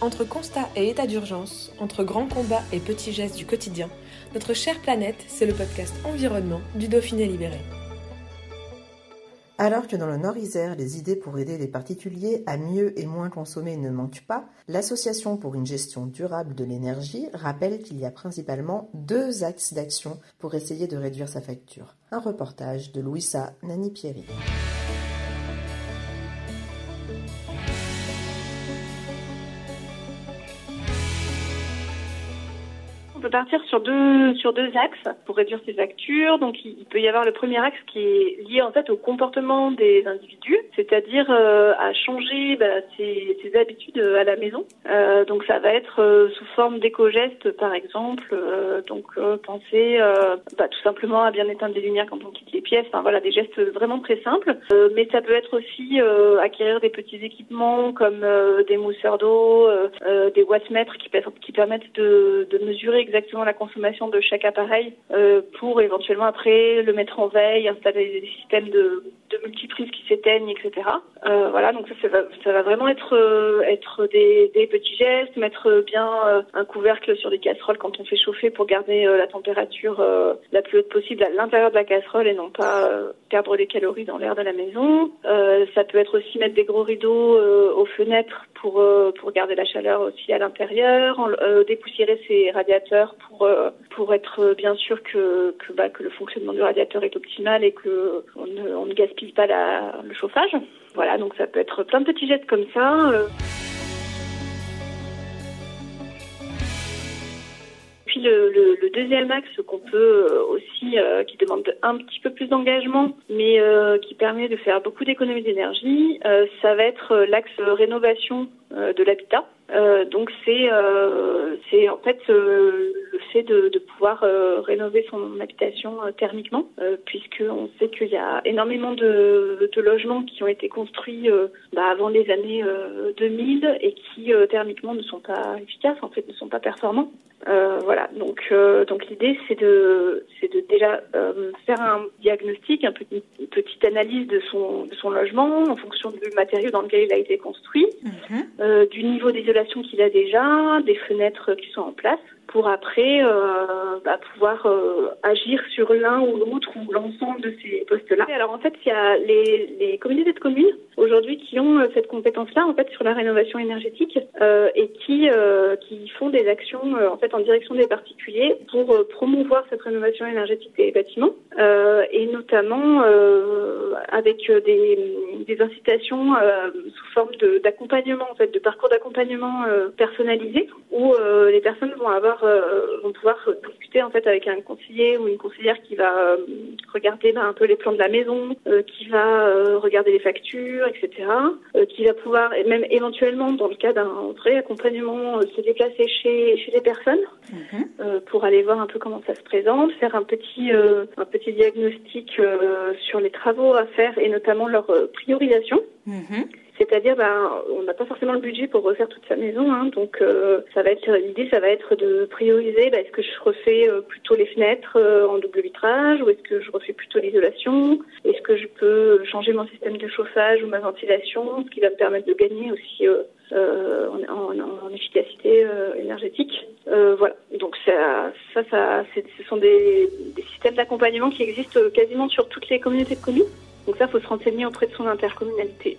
Entre constat et état d'urgence, entre grands combats et petits gestes du quotidien, notre chère planète, c'est le podcast Environnement du Dauphiné Libéré. Alors que dans le Nord-Isère, les idées pour aider les particuliers à mieux et moins consommer ne manquent pas, l'Association pour une gestion durable de l'énergie rappelle qu'il y a principalement deux axes d'action pour essayer de réduire sa facture. Un reportage de Louisa Nani-Pierry. On peut partir sur deux sur deux axes pour réduire ses factures. Donc il peut y avoir le premier axe qui est lié en fait au comportement des individus, c'est-à-dire euh, à changer bah, ses, ses, habitudes à la maison. Euh, donc ça va être euh, sous forme d'éco-gestes par exemple. Euh, donc euh, penser bah, tout simplement à bien éteindre les lumières quand on quitte les pièces. Enfin voilà des gestes vraiment très simples. mais ça peut être aussi acquérir des petits équipements comme des mousseurs d'eau, des wattmètres qui, qui permettent de, de mesurer exactement la consommation de chaque appareil euh, pour éventuellement après le mettre en veille, installer des systèmes de, de multiprises qui s'éteignent, etc. Euh, voilà, donc ça, ça, va, vraiment être euh, être des, des, petits gestes, mettre bien un couvercle sur des casseroles quand on fait chauffer pour garder la température la plus haute possible à l'intérieur de la casserole et non pas perdre des calories dans l'air de la maison. ça peut être aussi mettre des gros rideaux aux fenêtres pour pour garder la chaleur aussi à l'intérieur, dépoussiérer ses radiateurs pour pour être bien sûr bah, que le fonctionnement du radiateur est optimal et que on ne, gaspille pas le chauffage. Voilà, donc ça peut être plein de petits gestes comme ça. Euh. Puis le, deuxième axe qu'on peut euh, aussi, euh, qui demande un petit peu plus d'engagement, mais euh, qui permet de faire beaucoup d'économies d'énergie, euh, ça va être l'axe rénovation de l'habitat. Donc c'est c'est en fait de, de pouvoir rénover son habitation thermiquement, puisque on sait qu'il y a énormément de, de, logements qui ont été construits bah, avant les années 2000 et qui thermiquement ne sont pas efficaces, en fait ne sont pas performants. Euh, voilà, donc euh, donc l'idée c'est de c'est de déjà euh, faire un diagnostic, un petit, une petite analyse de son de son logement en fonction du matériau dans lequel il a été construit, mhm. du niveau d'isolation qu'il a déjà, des fenêtres qui sont en place, pour après euh, bah, pouvoir euh, agir sur l'un ou l'autre ou l'ensemble de ces postes-là. Alors en fait, il y a les, les communautés de communes aujourd'hui qui ont euh, cette compétence-là en fait sur la rénovation énergétique euh, et qui euh, qui font des actions en fait en direction des particuliers pour promouvoir cette rénovation énergétique des bâtiments et notamment avec des, des incitations sous forme d'accompagnement en fait de parcours d'accompagnement personnalisé où les personnes vont avoir euh, vont pouvoir discuter en fait avec un conseiller ou une conseillère qui va euh, regarder ben, un peu les plans de la maison, euh, qui va regarder les factures, etc. qui va pouvoir et même éventuellement dans le cas d'un vrai accompagnement se déplacer chez chez les personnes mhm. pour aller voir un peu comment ça se présente, faire un petit un petit diagnostic sur les travaux à faire et notamment leur priorisation. Mhm. C'est-à-dire, ben, on n'a pas forcément le budget pour refaire toute sa maison, hein, donc euh, ça va être l'idée, ça va être de prioriser. Ben, est-ce que je refais euh, plutôt les fenêtres euh, en double vitrage, ou est-ce que je refais plutôt l'isolation? Est-ce que je peux changer mon système de chauffage ou ma ventilation, ce qui va me permettre de gagner aussi en, efficacité énergétique? voilà. Donc ça, ce sont des, des systèmes d'accompagnement qui existent quasiment sur toutes les communautés de communes. Donc ça, il faut se renseigner auprès de son intercommunalité.